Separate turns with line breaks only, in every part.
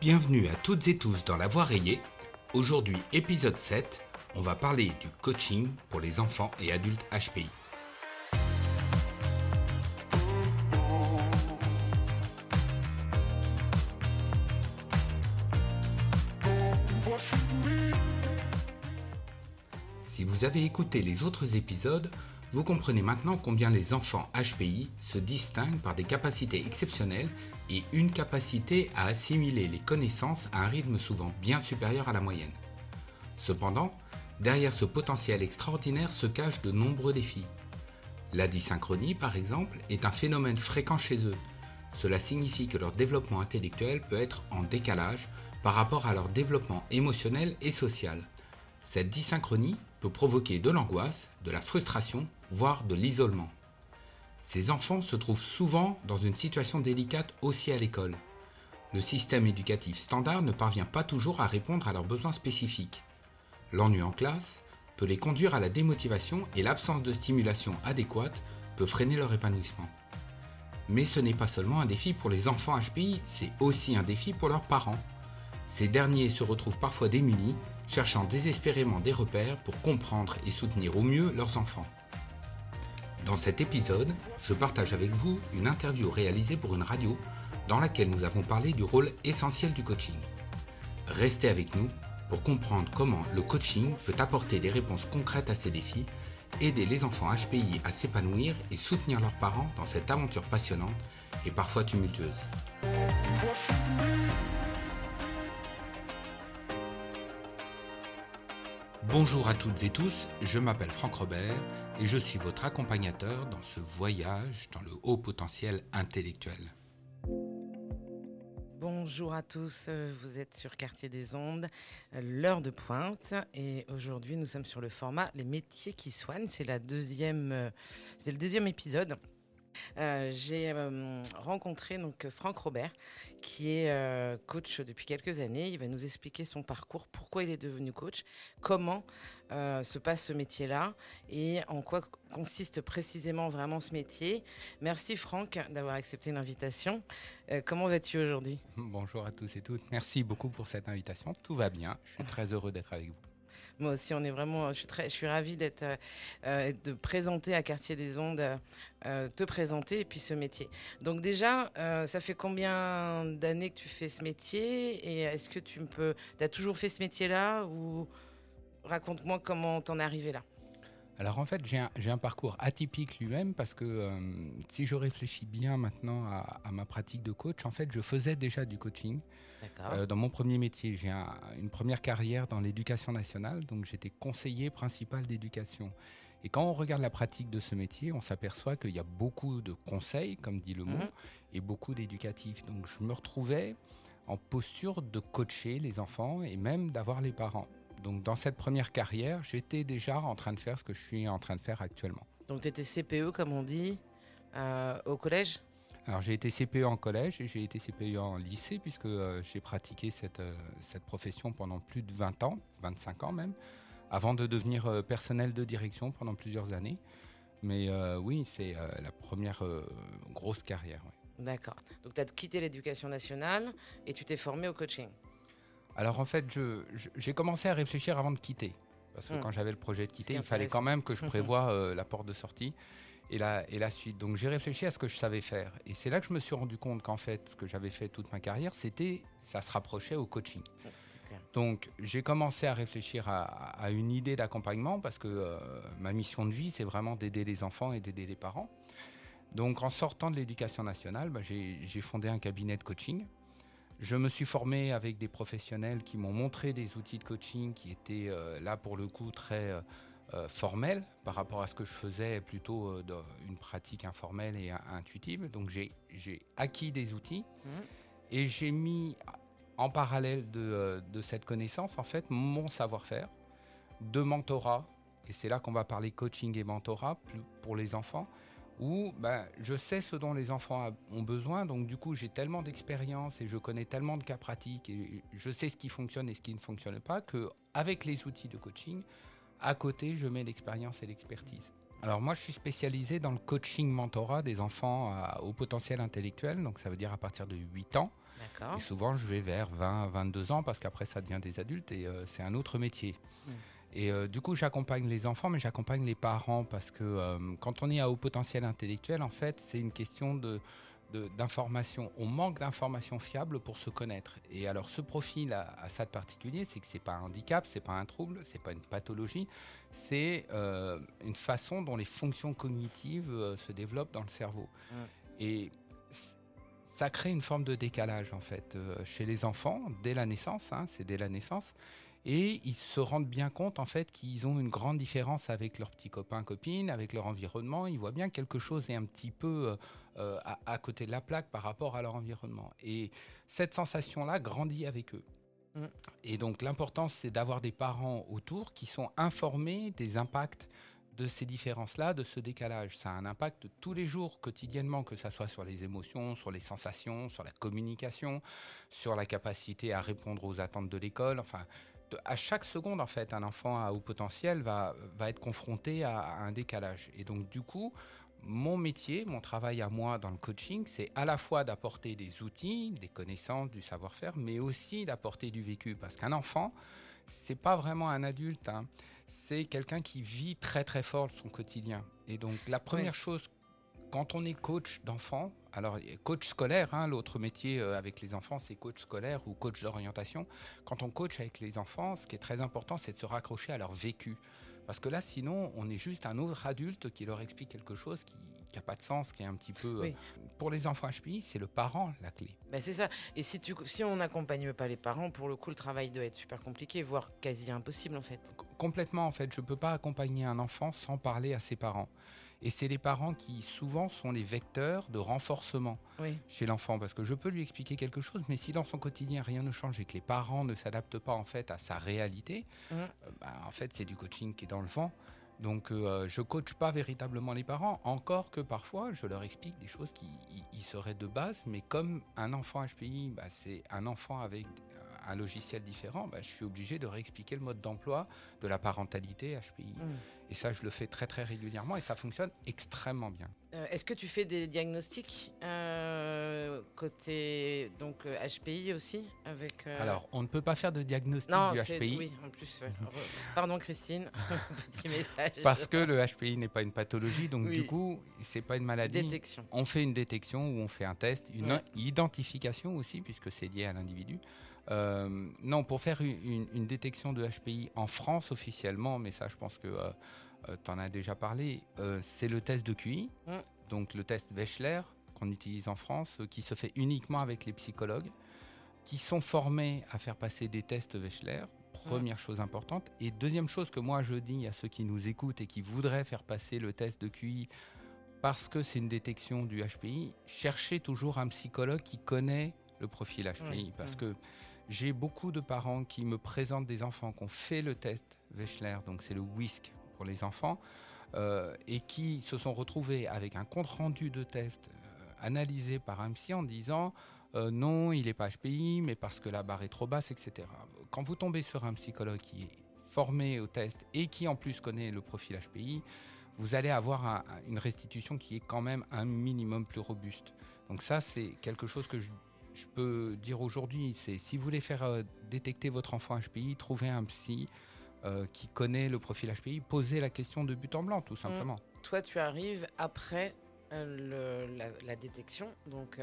Bienvenue à toutes et tous dans La Voie rayée. Aujourd'hui, épisode 7, on va parler du coaching pour les enfants et adultes HPI. Si vous avez écouté les autres épisodes, vous comprenez maintenant combien les enfants HPI se distinguent par des capacités exceptionnelles et une capacité à assimiler les connaissances à un rythme souvent bien supérieur à la moyenne. Cependant, derrière ce potentiel extraordinaire se cachent de nombreux défis. La dysynchronie, par exemple, est un phénomène fréquent chez eux. Cela signifie que leur développement intellectuel peut être en décalage par rapport à leur développement émotionnel et social. Cette dysynchronie peut provoquer de l'angoisse, de la frustration, voire de l'isolement. Ces enfants se trouvent souvent dans une situation délicate aussi à l'école. Le système éducatif standard ne parvient pas toujours à répondre à leurs besoins spécifiques. L'ennui en classe peut les conduire à la démotivation et l'absence de stimulation adéquate peut freiner leur épanouissement. Mais ce n'est pas seulement un défi pour les enfants HPI, c'est aussi un défi pour leurs parents. Ces derniers se retrouvent parfois démunis cherchant désespérément des repères pour comprendre et soutenir au mieux leurs enfants. Dans cet épisode, je partage avec vous une interview réalisée pour une radio dans laquelle nous avons parlé du rôle essentiel du coaching. Restez avec nous pour comprendre comment le coaching peut apporter des réponses concrètes à ces défis, aider les enfants HPI à s'épanouir et soutenir leurs parents dans cette aventure passionnante et parfois tumultueuse. Bonjour à toutes et tous, je m'appelle Franck Robert et je suis votre accompagnateur dans ce voyage dans le haut potentiel intellectuel.
Bonjour à tous, vous êtes sur Quartier des Ondes, l'heure de pointe et aujourd'hui nous sommes sur le format Les métiers qui soignent, c'est la deuxième, c'est le deuxième épisode. Euh, j'ai euh, rencontré donc Franck Robert, qui est euh, coach depuis quelques années. Il va nous expliquer son parcours, pourquoi il est devenu coach, comment se passe ce métier-là et en quoi consiste précisément vraiment ce métier. Merci Franck d'avoir accepté l'invitation. comment vas-tu aujourd'hui?
Bonjour à tous et toutes. Merci beaucoup pour cette invitation. Tout va bien. Je suis très heureux d'être avec vous.
Moi aussi, on est vraiment. Je suis très, je suis ravie d'être, euh, euh, de présenter à Quartier des Ondes, euh, te présenter et puis ce métier. Donc déjà, ça fait combien d'années que tu fais ce métier et est-ce que tu peux, as toujours fait ce métier-là ou raconte-moi comment t'en es arrivé là?
Alors en fait, j'ai un, parcours atypique lui-même parce que euh, si je réfléchis bien maintenant à, ma pratique de coach, en fait, je faisais déjà du coaching. Euh, dans mon premier métier, j'ai une première carrière dans l'éducation nationale, donc j'étais conseiller principal d'éducation. Et quand on regarde la pratique de ce métier, on s'aperçoit qu'il y a beaucoup de conseils, comme dit le mot, mhm. et beaucoup d'éducatifs. Donc je me retrouvais en posture de coacher les enfants et même d'avoir les parents. Donc dans cette première carrière, j'étais déjà en train de faire ce que je suis en train de faire actuellement.
Donc tu étais CPE, comme on dit, euh, au collège?
Alors j'ai été CPE en collège et j'ai été CPE en lycée puisque euh, j'ai pratiqué cette, euh, cette profession pendant plus de 20 ans, 25 ans même, avant de devenir personnel de direction pendant plusieurs années. Mais oui, c'est la première grosse carrière.
D'accord. Donc tu as quitté l'éducation nationale et tu t'es formé au coaching
alors en fait, j'ai commencé à réfléchir avant de quitter. Parce que hmm. quand j'avais le projet de quitter, il fallait quand même que je prévoie euh, la porte de sortie et la, et la suite. Donc j'ai réfléchi à ce que je savais faire. Et c'est là que je me suis rendu compte qu'en fait, ce que j'avais fait toute ma carrière, c'était, ça se rapprochait au coaching. Donc j'ai commencé à réfléchir à, une idée d'accompagnement parce que euh, ma mission de vie, c'est vraiment d'aider les enfants et d'aider les parents. Donc en sortant de l'éducation nationale, bah, j'ai fondé un cabinet de coaching je me suis formé avec des professionnels qui m'ont montré des outils de coaching qui étaient euh, là pour le coup très euh, euh, formels par rapport à ce que je faisais plutôt une pratique informelle et intuitive. Donc j'ai acquis des outils mmh. et j'ai mis en parallèle de, de, cette connaissance en fait mon savoir-faire de mentorat. Et c'est là qu'on va parler coaching et mentorat pour les enfants où ben, je sais ce dont les enfants ont besoin, donc du coup j'ai tellement d'expérience et je connais tellement de cas pratiques et je sais ce qui fonctionne et ce qui ne fonctionne pas que avec les outils de coaching, à côté je mets l'expérience et l'expertise. alors moi, je suis spécialisé dans le coaching mentorat des enfants au potentiel intellectuel, donc ça veut dire à partir de 8 ans. Et souvent, je vais vers 20, 22 ans parce qu'après, ça devient des adultes et euh, c'est un autre métier. Hmm. Et euh, du coup, j'accompagne les enfants, mais j'accompagne les parents parce que euh, quand on est à haut potentiel intellectuel, en fait, c'est une question de d'informations. On manque d'informations fiables pour se connaître. Et alors, ce profil a, ça de particulier, c'est que c'est pas un handicap, c'est pas un trouble, c'est pas une pathologie, c'est euh, une façon dont les fonctions cognitives se développent dans le cerveau. Et ça crée une forme de décalage en fait chez les enfants dès la naissance. Hein, c'est dès la naissance et ils se rendent bien compte en fait qu'ils ont une grande différence avec leurs petits copains copines, avec leur environnement. Ils voient bien que quelque chose est un petit peu euh, à, côté de la plaque par rapport à leur environnement. Et cette sensation-là grandit avec eux. Mm. Et donc l'important c'est d'avoir des parents autour qui sont informés des impacts de ces différences-là, de ce décalage. Ça a un impact tous les jours, quotidiennement, que ce soit sur les émotions, sur les sensations, sur la communication, sur la capacité à répondre aux attentes de l'école. Enfin, à chaque seconde, en fait, un enfant à haut potentiel va, va être confronté à, un décalage. Et donc, du coup, mon métier, mon travail à moi dans le coaching, c'est à la fois d'apporter des outils, des connaissances, du savoir-faire, mais aussi d'apporter du vécu. Parce qu'un enfant, c'est pas vraiment un adulte. Hein. C'est quelqu'un qui vit très très fort son quotidien. Et donc, la première chose quand on est coach d'enfants, alors coach scolaire, hein, l'autre métier euh, avec les enfants, c'est coach scolaire ou coach d'orientation. Quand on coach avec les enfants, ce qui est très important, c'est de se raccrocher à leur vécu. Parce que là, sinon, on est juste un autre adulte qui leur explique quelque chose qui n'a pas de sens, qui est un petit peu... Euh, pour les enfants HPI, c'est le parent la clé.
Ben c'est ça. Et si, tu, si on n'accompagne pas les parents, pour le coup, le travail doit être super compliqué, voire quasi impossible en fait.
complètement en fait. Je ne peux pas accompagner un enfant sans parler à ses parents. Et c'est les parents qui souvent sont les vecteurs de renforcement chez l'enfant. Parce que je peux lui expliquer quelque chose, mais si dans son quotidien rien ne change et que les parents ne s'adaptent pas en fait à sa réalité, mmh. euh, bah, en fait c'est du coaching qui est dans le vent. Donc euh, je coach pas véritablement les parents, encore que parfois je leur explique des choses qui seraient de base, mais comme un enfant HPI, bah, c'est un enfant avec un logiciel différent, bah, je suis obligé de réexpliquer le mode d'emploi de la parentalité HPI. Mm. Et ça, je le fais très très régulièrement et ça fonctionne extrêmement bien.
Euh, est-ce que tu fais des diagnostics euh, côté donc HPI euh, aussi avec
Alors, on ne peut pas faire de diagnostic du HPI.
Oui, en plus. Pardon, Christine. Petit message.
Parce que le HPI n'est pas une pathologie, donc du coup, c'est pas une maladie.
Détection.
On fait une détection ou on fait un test, une identification aussi, puisque c'est lié à l'individu. Euh, non, pour faire une, détection de HPI en France officiellement, mais ça je pense que euh, euh, tu en as déjà parlé, c'est le test de QI, mm. donc le test Wechsler qu'on utilise en France, qui se fait uniquement avec les psychologues, qui sont formés à faire passer des tests Wechsler. Première chose importante. Et deuxième chose que moi je dis à ceux qui nous écoutent et qui voudraient faire passer le test de QI parce que c'est une détection du HPI, cherchez toujours un psychologue qui connaît le profil HPI. parce que j'ai beaucoup de parents qui me présentent des enfants qui ont fait le test Wechsler, donc c'est le WISC pour les enfants, euh, et qui se sont retrouvés avec un compte-rendu de test euh, analysé par un psy en disant euh, non, il n'est pas HPI, mais parce que la barre est trop basse, etc. Quand vous tombez sur un psychologue qui est formé au test et qui en plus connaît le profil HPI, vous allez avoir une restitution qui est quand même un minimum plus robuste. Donc ça, c'est quelque chose que je je peux dire aujourd'hui, c'est si vous voulez faire euh, détecter votre enfant HPI, trouvez un psy euh, qui connaît le profil HPI, posez la question de but en blanc, tout simplement.
Mmh. Toi, tu arrives après euh, la, détection, donc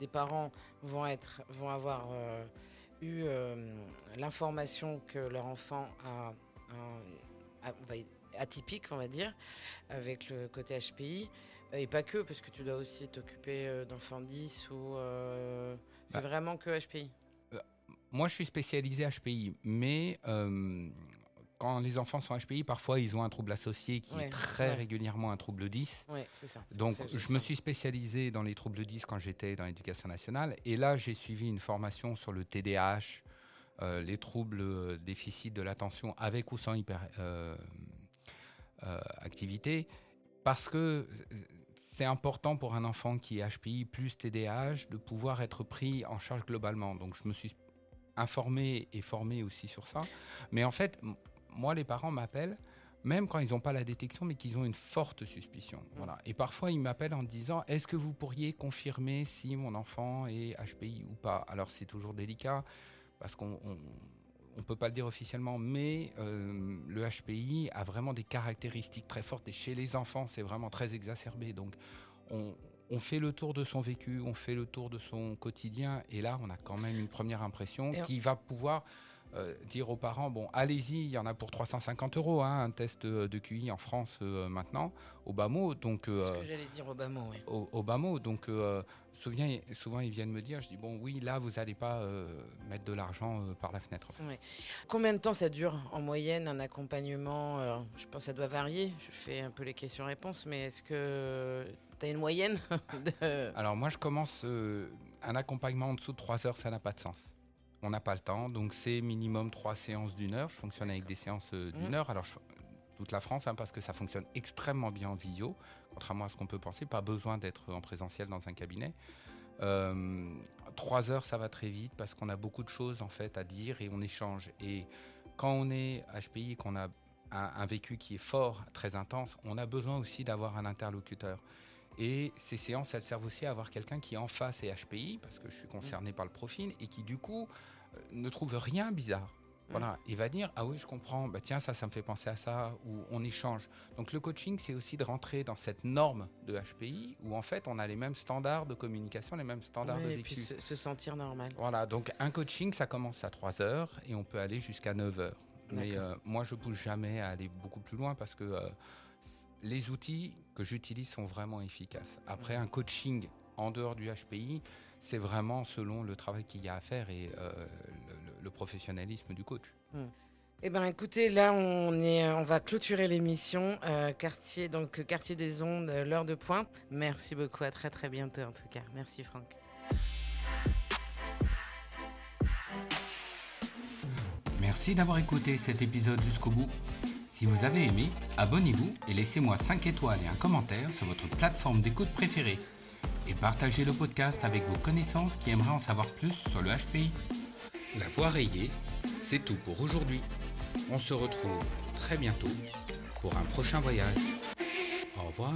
des parents vont, être, vont avoir eu l'information que leur enfant a, atypique, on va dire, avec le côté HPI. Et pas que, parce que tu dois aussi t'occuper d'enfants 10 ou c'est bah. vraiment que HPI
euh, Moi, je suis spécialisé HPI, mais euh, quand les enfants sont HPI, parfois ils ont un trouble associé qui est très régulièrement un trouble 10.
c'est ça.
Donc, je, me suis spécialisé dans les troubles 10 quand j'étais dans l'éducation nationale. Et là, j'ai suivi une formation sur le TDAH, euh, les troubles déficit de l'attention avec ou sans hyper activité. Parce que c'est important pour un enfant qui est HPI plus TDAH de pouvoir être pris en charge globalement. Donc je me suis informé et formé aussi sur ça. Mais en fait, moi, les parents m'appellent même quand ils n'ont pas la détection, mais qu'ils ont une forte suspicion.
Mm.
Voilà. Et parfois, ils m'appellent en disant Est-ce que vous pourriez confirmer si mon enfant est HPI ou pas? Alors, c'est toujours délicat parce qu'on ne peut pas le dire officiellement, mais euh, le HPI a vraiment des caractéristiques très fortes. Et chez les enfants, c'est vraiment très exacerbé. Donc, on, on fait le tour de son vécu, on fait le tour de son quotidien, et là, on a quand même une première impression
on-
qui va pouvoir euh, dire aux parents bon, allez-y, il y en a pour 350 euros, hein, un test de QI en France euh, maintenant, au bas mot. Donc,
C'est
euh,
ce que j'allais dire Obama, oui.
au, au bas mot. Donc, souvent, souvent, ils viennent me dire, je dis bon, oui, là, vous n'allez pas mettre de l'argent par la fenêtre.
Combien de temps ça dure en moyenne un accompagnement? Alors, Je pense que ça doit varier. Je fais un peu les questions-réponses, mais est-ce que tu as une moyenne de-
Alors moi, je commence un accompagnement en dessous de 3 heures, ça n'a pas de sens. On n'a pas le temps, donc c'est minimum 3 séances d'une heure. Je fonctionne avec des séances euh, d'une
Mhm.
heure. Alors je- toute la France, hein, parce que ça fonctionne extrêmement bien en visio, contrairement à ce qu'on peut penser. Pas besoin d'être en présentiel dans un cabinet. Euh, Trois heures, ça va très vite parce qu'on a beaucoup de choses en fait à dire et on échange. Et quand on est HPI, qu'on a un, un vécu qui est fort, très intense, on a besoin aussi d'avoir un interlocuteur. Et ces séances, elles servent aussi à avoir quelqu'un qui en face est HPI, parce que je suis concerné par le profil, et qui du coup euh, ne trouve rien bizarre. Voilà, il va dire ah oui je comprends, bah tiens ça ça me fait penser à ça ou on échange. Donc le coaching c'est aussi de rentrer dans cette norme de HPI où en fait on a les mêmes standards de communication, les mêmes standards
Ouais,
de
et
vécu.
puis se, se sentir normal.
Voilà, donc un coaching, ça commence à 3 heures et on peut aller jusqu'à 9 heures. Mais euh, moi, je pousse jamais à aller beaucoup plus loin parce que euh, les outils que j'utilise sont vraiment efficaces. Après, un coaching en dehors du HPI, c'est vraiment selon le travail qu'il y a à faire et euh, le, professionnalisme du coach.
Eh ben, écoutez, là, on est, on va clôturer l'émission. Euh, quartier, donc quartier des ondes, euh, l'heure de pointe. Merci beaucoup. À très très bientôt, en tout cas. Merci, Franck.
Merci d'avoir écouté cet épisode jusqu'au bout. Si vous avez aimé, abonnez-vous et laissez-moi 5 étoiles et un commentaire sur votre plateforme d'écoute préférée. Et partagez le podcast avec vos connaissances qui aimeraient en savoir plus sur le HPI. La voix rayée, c'est tout pour aujourd'hui. On se retrouve très bientôt pour un prochain voyage. Au revoir.